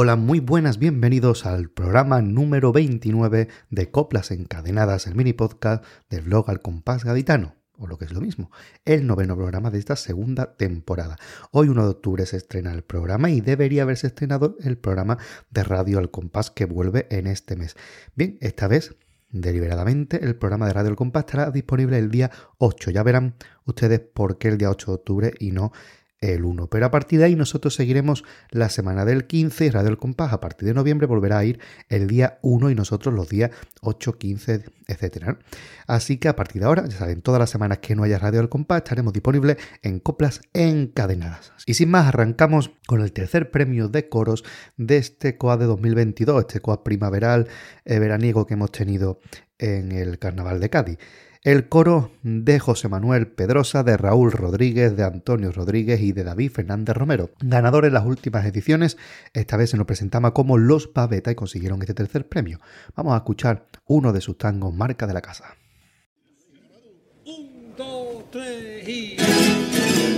Hola, muy buenas, bienvenidos al programa número 29 de Coplas Encadenadas, el mini podcast del blog Al Compás Gaditano, o lo que es lo mismo, el noveno programa de esta segunda temporada. Hoy 1 de octubre se estrena el programa y debería haberse estrenado el programa de Radio Al Compás que vuelve en este mes. Bien, esta vez deliberadamente el programa de Radio Al Compás estará disponible el día 8. Ya verán ustedes por qué el día 8 de octubre y no el 1. Pero a partir de ahí nosotros seguiremos la semana del 15 y Radio El Compás a partir de noviembre volverá a ir el día 1 y nosotros los días 8, 15, etc. Así que a partir de ahora, ya saben, todas las semanas que no haya Radio El Compás estaremos disponibles en coplas encadenadas. Y sin más, arrancamos con el tercer premio de coros de este COA de 2022, este COA primaveral eh, veraniego que hemos tenido en el Carnaval de Cádiz. El coro de José Manuel Pedrosa, de Raúl Rodríguez, de Antonio Rodríguez y de David Fernández Romero. Ganador en las últimas ediciones, esta vez se nos presentaba como Los Paveta y consiguieron este tercer premio. Vamos a escuchar uno de sus tangos marca de la casa. Un, dos, tres y...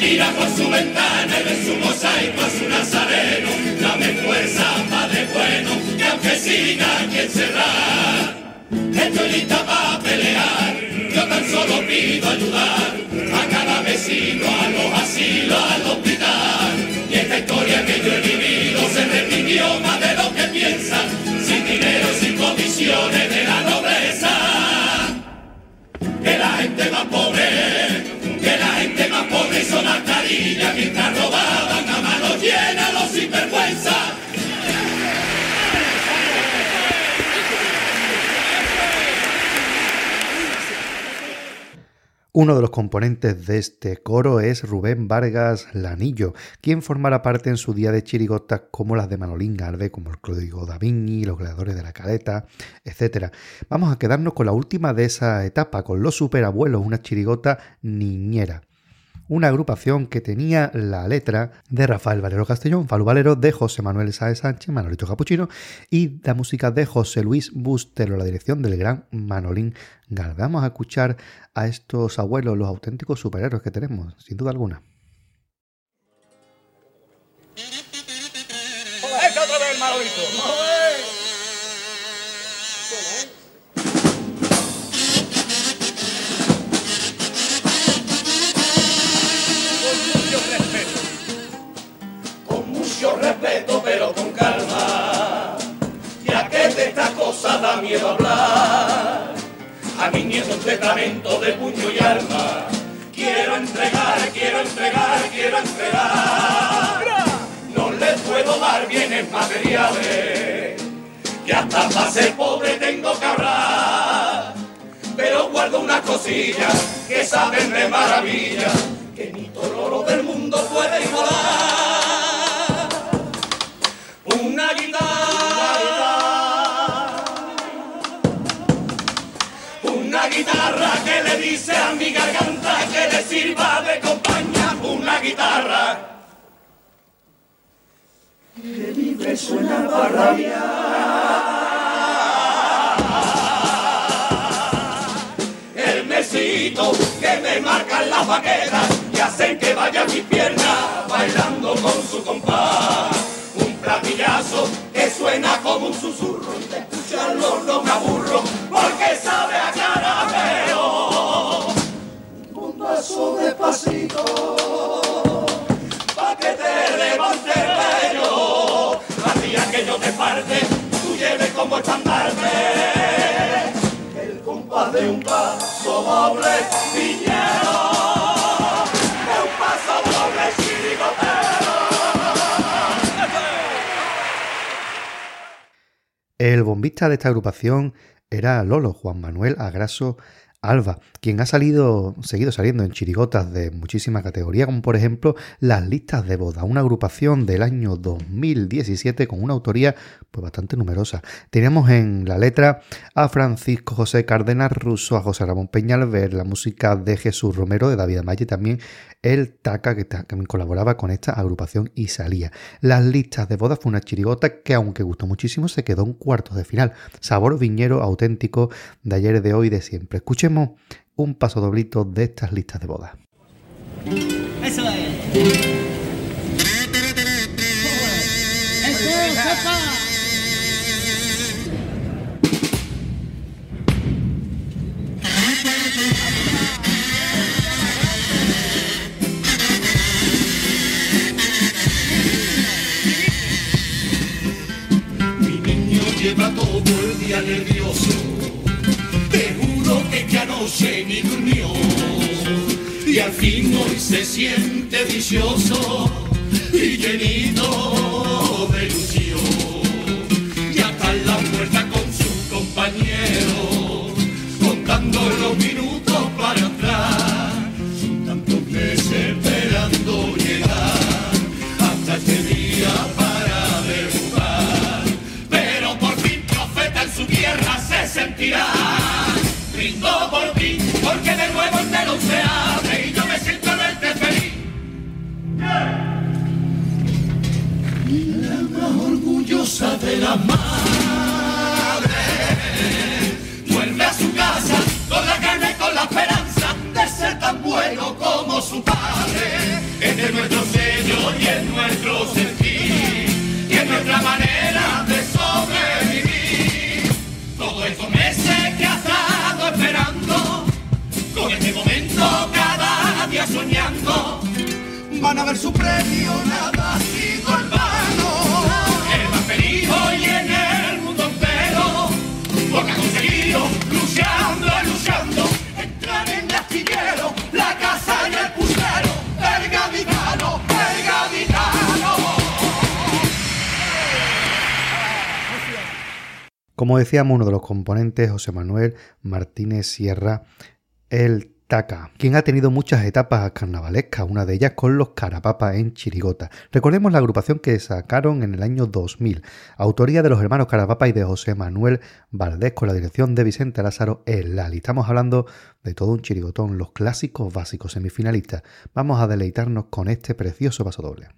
Mira por su ventana y ve su mosaico a su nazareno. Dame fuerza, Padre bueno, que aunque siga aquí encerrar, estoy lista para pelear. Yo tan solo pido ayudar a cada vecino, a los asilos, al hospital. Y esta historia que yo he vivido se repitió más de lo que piensan, sin dinero, sin condiciones de la nobleza. Que la gente más pobre uno de los componentes de este coro es Rubén Vargas Lanillo, quien formará parte en su día de chirigotas como las de Manolín Garde, como el Código da Vinci, los Gladiadores de la Caleta, etc. Vamos a quedarnos con la última de esa etapa, con los superabuelos, una chirigota niñera una agrupación que tenía la letra de Rafael Valero Castellón, Falu Valero, de José Manuel Sáez Sánchez, Manolito Capuchino y la música de José Luis Bustelo, la dirección del gran Manolín Gal. Vamos a escuchar a estos abuelos, los auténticos superhéroes que tenemos, sin duda alguna. De esta cosa da miedo hablar. A mi nieto un testamento de puño y alma, quiero entregar, quiero entregar, quiero entregar. No les puedo dar bienes materiales y hasta para ser pobre tengo que ahorrar. Pero guardo una cosilla que saben de maravilla, que ni todo oro del mundo puede igualar. Una guitarra, dice a mi garganta que le sirva de compañía, una guitarra. Que libre suena para El mesito que me marcan las vaqueras y hacen que vaya mi pierna bailando con su compás. Un platillazo que suena como un susurro y de escucharlo no me aburro porque sabe a paso despacito pa' que te levante el pelo. Que yo te parte, tú lleves como estandarte. El compás de un paso doble chirigotero. El bombista de esta agrupación era Lolo, Juan Manuel Agraso Alba, quien ha salido, seguido saliendo en chirigotas de muchísima categoría, como por ejemplo Las Listas de Boda, una agrupación del año 2017 con una autoría pues bastante numerosa. Teníamos en la letra a Francisco José Cárdenas Russo, a José Ramón Peñalver, la música de Jesús Romero, de David Amaya y también el Taca, que también colaboraba con esta agrupación y salía. Las Listas de Boda fue una chirigota que, aunque gustó muchísimo, se quedó en cuartos de final. Sabor viñero auténtico de ayer, de hoy, de siempre. Escuchemos un paso doblito de estas listas de boda. Eso es. Lleva todo el día nervioso. Anoche ni durmió. Y al fin hoy se siente vicioso y llenito de ilusión. Ya está en la puerta con su compañero, contando los minutos nuevo telón se abre y yo me siento verte feliz. Y la más orgullosa de la madre decíamos, uno de los componentes, José Manuel Martínez Sierra, el Taca, quien ha tenido muchas etapas carnavalescas, una de ellas con los Carapapas en Chirigota. Recordemos la agrupación que sacaron en el año 2000, autoría de los hermanos Carapapa y de José Manuel Valdés, con la dirección de Vicente Lázaro El Lali. Estamos hablando de todo un chirigotón, los clásicos básicos semifinalistas. Vamos a deleitarnos con este precioso paso doble.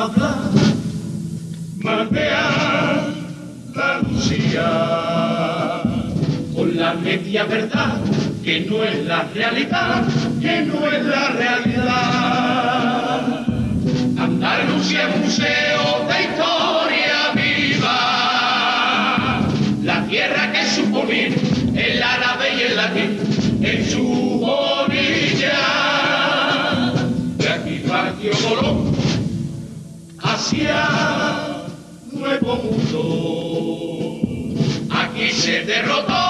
Hablar más de Andalucía con la media verdad que no es la realidad, que no es la realidad. Andalucía es museo de historia hacia Nuevo Mundo. Aquí se derrotó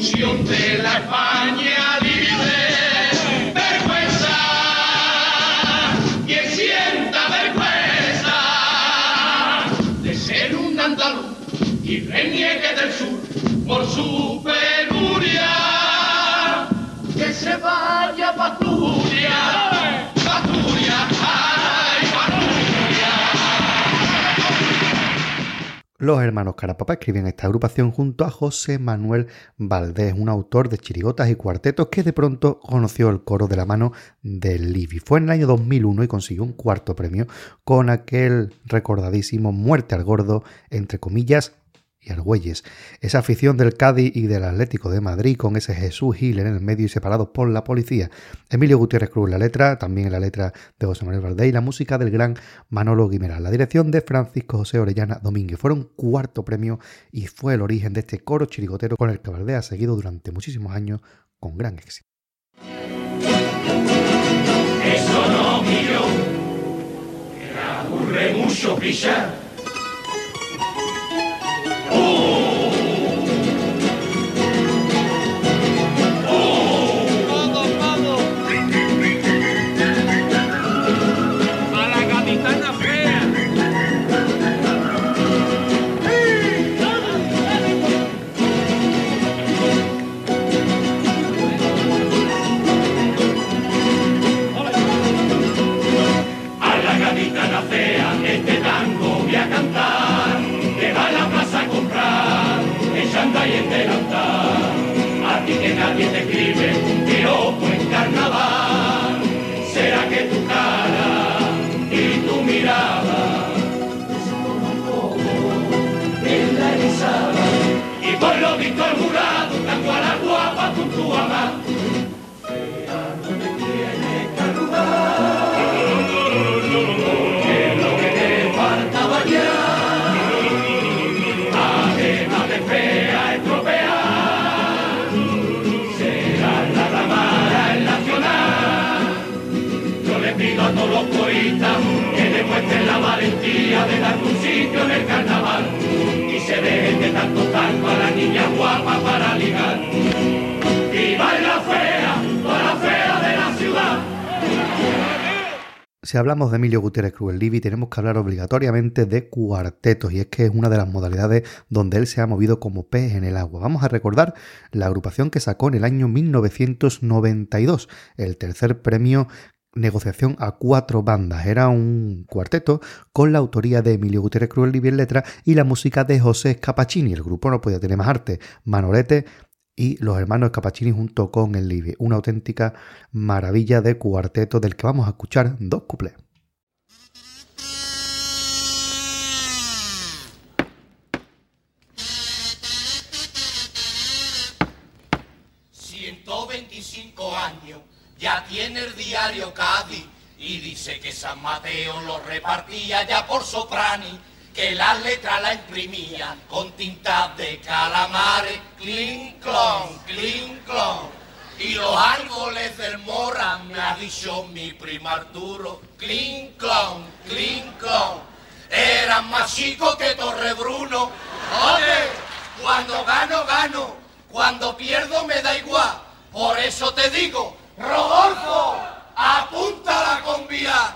función de la España. Los hermanos Carapapa escriben esta agrupación junto a José Manuel Valdés, un autor de chirigotas y cuartetos que de pronto conoció el coro de la mano de Livi. Fue en el año 2001 y consiguió un cuarto premio con aquel recordadísimo Muerte al Gordo, entre comillas, y Argüelles. Esa afición del Cádiz y del Atlético de Madrid con ese Jesús Gil en el medio y separados por la policía. Emilio Gutiérrez Cruz la letra, también la letra de José Manuel Valdés y la música del gran Manolo Guimerá. La dirección de Francisco José Orellana Domínguez. Fueron cuarto premio y fue el origen de este coro chirigotero con el que Valdés ha seguido durante muchísimos años con gran éxito. Eso no, mucho. Pido a todos los coristas que demuestren la valentía de dar un sitio en el carnaval y se dejen de tanto tanto a la niña guapa para ligar. Y baila fea, toda la fea de la ciudad. Si hablamos de Emilio Gutiérrez Cruz el Livi, tenemos que hablar obligatoriamente de cuartetos, y es que es una de las modalidades donde él se ha movido como pez en el agua. Vamos a recordar la agrupación que sacó en el año 1992, el tercer premio negociación a cuatro bandas. Era un cuarteto con la autoría de Emilio Gutiérrez Cruz el Livi en letra y la música de José Scapacini. El grupo no podía tener más arte. Manolete y los hermanos Capacini junto con el Livi. Una auténtica maravilla de cuarteto del que vamos a escuchar dos cuplés. 125 años, ya tiene el diario Cádiz y dice que San Mateo lo repartía ya por Soprani, que las letras la imprimía con tinta de calamares, clink clon, clink clon. Y los árboles del Mora, me ha dicho mi primo Arturo, clink clon, clink clon. Eran más chicos que Torrebruno. Oye, cuando gano, gano. Cuando pierdo, me da igual. Por eso te digo, Rodolfo, apúntala con vía.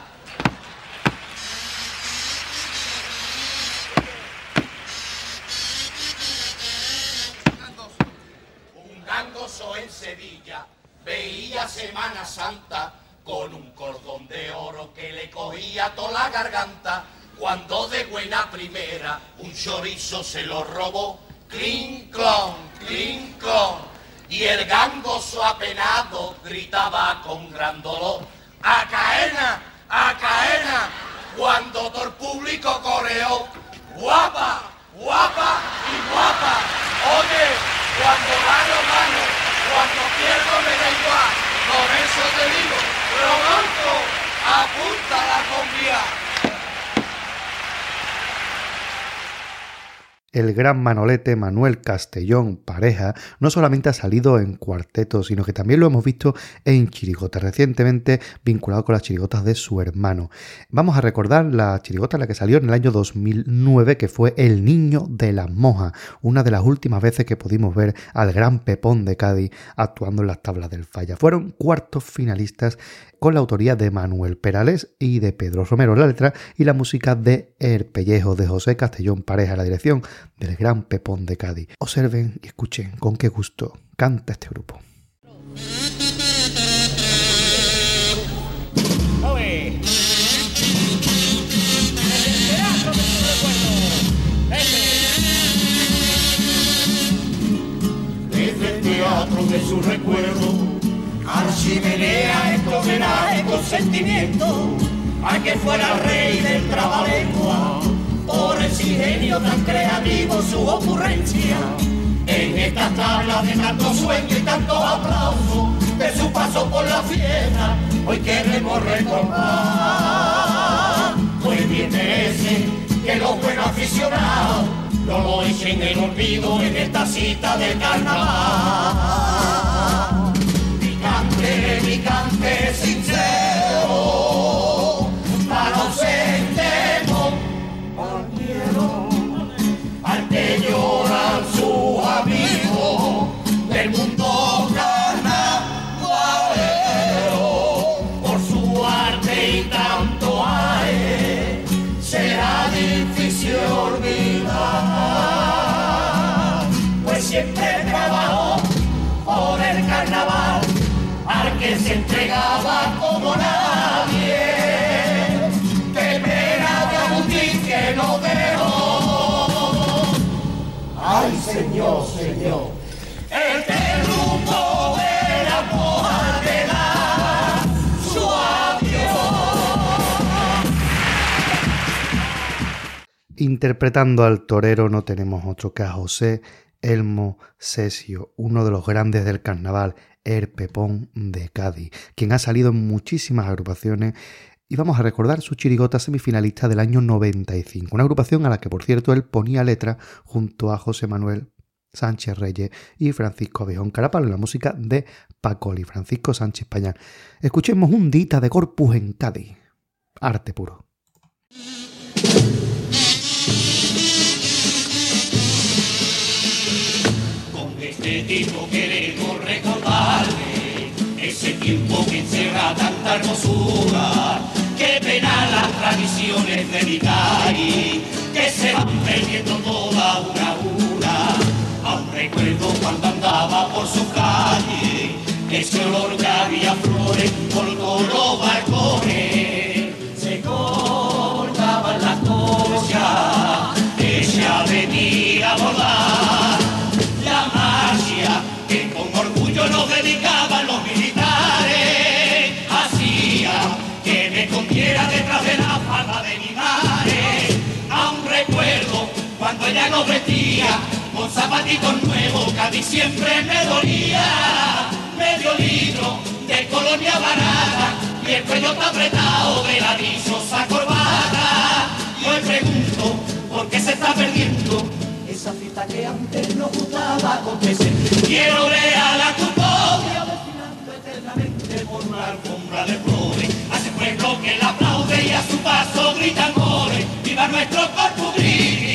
Un gangoso en Sevilla veía Semana Santa con un cordón de oro que le cogía toda la garganta. Cuando de buena primera un chorizo se lo robó, clink clon, clink clon. Y el gangoso apenado gritaba con gran dolor, ¡A caena! ¡A caena! Cuando todo el público coreó, ¡Guapa! ¡Guapa! y guapa! Oye, cuando gano, gano, cuando pierdo me da igual. Por eso te digo, Rodolfo, apunta la convía. El gran manolete Manuel Castellón Pareja no solamente ha salido en cuarteto, sino que también lo hemos visto en chirigotas, recientemente vinculado con las chirigotas de su hermano. Vamos a recordar la chirigota la que salió en el año 2009, que fue El Niño de la Moja, una de las últimas veces que pudimos ver al gran Pepón de Cádiz actuando en las tablas del Falla. Fueron cuartos finalistas con la autoría de Manuel Perales y de Pedro Romero la letra y la música de El Pellejo de José Castellón Pareja la dirección del gran Pepón de Cádiz. Observen y escuchen con qué gusto canta este grupo. Desde el teatro de su recuerdo Archimenea este homenaje con sentimiento a que fuera rey del trabalengua por el ingenio tan creativo su ocurrencia. En estas tablas de tanto sueño y tanto aplauso de su paso por la fiesta hoy queremos recordar. Pues bien merece que los buenos aficionados no lo echen en olvido en esta cita de carnaval. Mi cante sincero, Señor, Señor, este rumbo de la moja de la su Interpretando al torero no tenemos otro que a José Elmo Cesio, uno de los grandes del carnaval, el Pepón de Cádiz, quien ha salido en muchísimas agrupaciones y vamos a recordar su chirigota semifinalista del año 95, una agrupación a la que por cierto él ponía letra junto a José Manuel Sánchez Reyes y Francisco Abejón Carapalo en la música de Pacoli, Francisco Sánchez Pañán. Escuchemos un dita de Corpus en Cádiz, arte puro. Este tipo queremos recordarle ese tiempo que encierra tanta hermosura. Las tradiciones de mi calle, que se van perdiendo toda una a una. Aún recuerdo cuando andaba por su calle, ese olor que había flores por todos los balcones. Se cortaban las cosas, ella venía a bordar ella nos vestía con zapatitos nuevos, que a mí siempre me dolía. Medio litro de colonia barata y el cuello está apretado de la dichosa corbata. Y hoy pregunto, ¿por qué se está perdiendo esa cita que antes nos gustaba acontecer. Quiero ver a la custodia desfilando eternamente por una alfombra de flores. Hace pueblo que la aplaude y a su paso gritan goles. ¡Viva nuestro corpus Christi!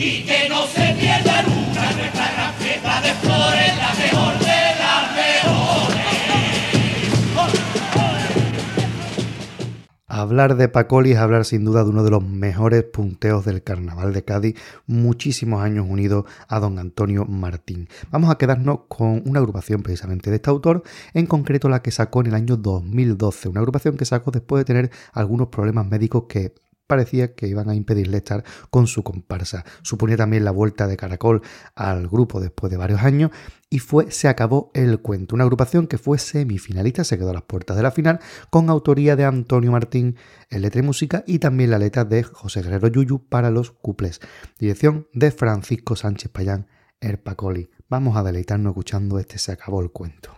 Y que no se pierda nunca nuestra fiesta de flores, la mejor de las mejores. Hablar de Pacoli es hablar sin duda de uno de los mejores punteos del carnaval de Cádiz, muchísimos años unido a don Antonio Martín. Vamos a quedarnos con una agrupación precisamente de este autor, en concreto la que sacó en el año 2012, una agrupación que sacó después de tener algunos problemas médicos que parecía que iban a impedirle estar con su comparsa. Suponía también la vuelta de Caracol al grupo después de varios años y fue Se acabó el cuento, una agrupación que fue semifinalista, se quedó a las puertas de la final, con autoría de Antonio Martín en letra y música y también la letra de José Guerrero Yuyu para los cuples. Dirección de Francisco Sánchez Payán, Erpacoli. Vamos a deleitarnos escuchando este Se acabó el cuento.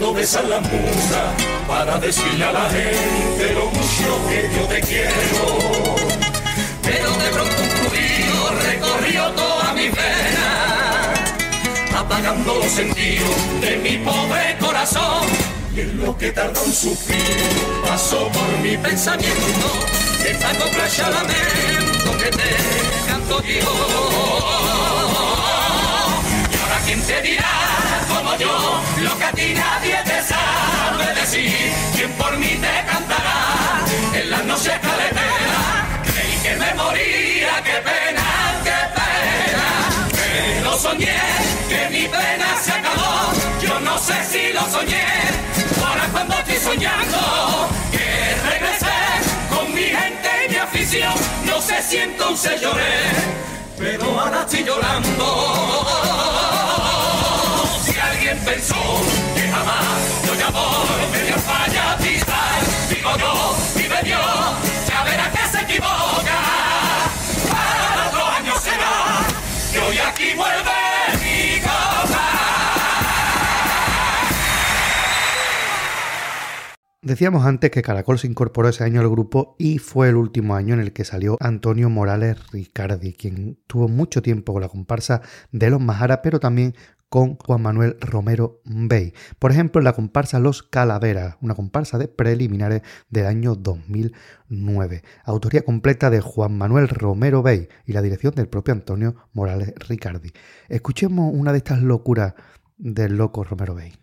Queriendo besar la musa, para decirle a la gente lo mucho que yo te quiero. Pero de pronto un fluido recorrió toda mi vena, apagando los sentidos de mi pobre corazón. Y en lo que tardó un suspiro pasó por mi pensamiento esta copla lamento que te canto yo. Y ahora quién te dirá como lo que a ti nadie te sabe decir, quién por mí te cantará en las noches caleteras. Creí que me moría, qué pena, qué pena. Pero soñé que mi pena se acabó. Yo no sé si lo soñé. Ahora cuando estoy soñando que regresé con mi gente y mi afición. No sé si entonces lloré, pero ahora estoy llorando. Decíamos antes que Caracol se incorporó ese año al grupo y fue el último año en el que salió Antonio Morales Ricardi, quien tuvo mucho tiempo con la comparsa de los Majara, pero también con Juan Manuel Romero Bey. Por ejemplo, en la comparsa Los Calaveras, una comparsa de preliminares del año 2009. Autoría completa de Juan Manuel Romero Bey y la dirección del propio Antonio Morales Ricardi. Escuchemos una de estas locuras del loco Romero Bey.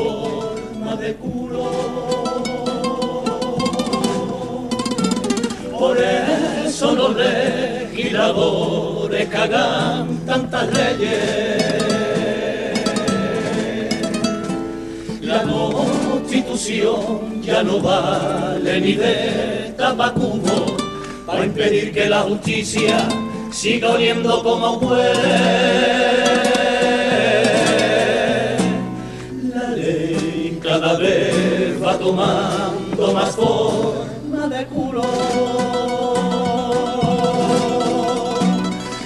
Forma de culo. Por eso los legisladores cagan tantas leyes. La constitución ya no vale ni de tabacubo para impedir que la justicia siga oliendo como huele. Tomando más forma de culo.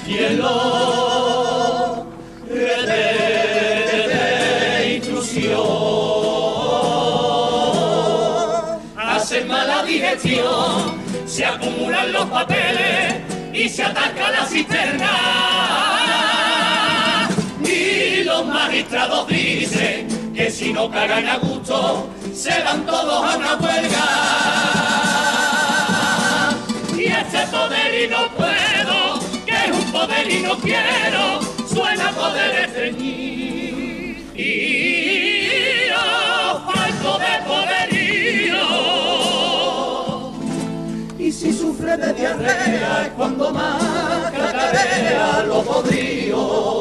Y redes de intrusión hacen mala digestión, se acumulan los papeles y se ataca la cisterna. Y los magistrados dicen que si no cagan a gusto, se van todos a una huelga. Y ese poder y no puedo, que es un poder y no quiero, suena poder estreñir. Y falto de poderío. Y si sufre de diarrea es cuando más cacarea lo podrío.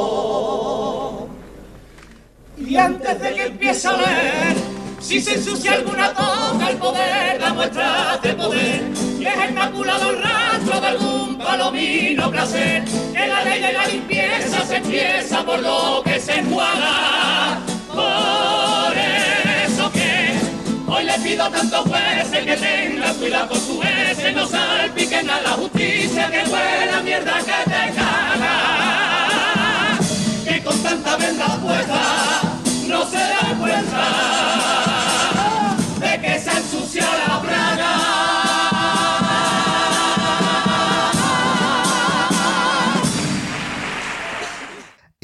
Y antes de que empiece a leer, si se ensucia alguna toca el poder, da muestra de poder. Y es inmaculado el rastro de algún palomino placer. Que la ley de la limpieza se empieza por lo que se enjuaga. Por eso que Hoy le pido a tantos jueces que tengan cuidado con su ese, no salpiquen a la justicia, que fue la mierda que te caga. Que con tanta verdad puesta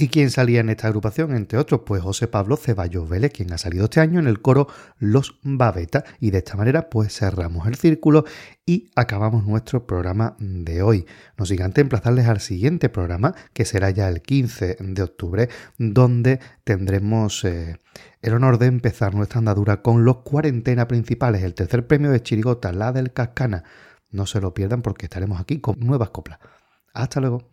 Y ¿Y quién salía en esta agrupación? Entre otros, pues José Pablo Ceballos Vélez, quien ha salido este año en el coro Los Babeta. Y de esta manera, pues cerramos el círculo y acabamos nuestro programa de hoy. Nos gigante emplazarles al siguiente programa, que será ya el 15 de octubre, donde tendremos eh, el honor de empezar nuestra andadura con los cuarentena principales, el tercer premio de Chirigota, la del Cascana. No se lo pierdan porque estaremos aquí con nuevas coplas. Hasta luego.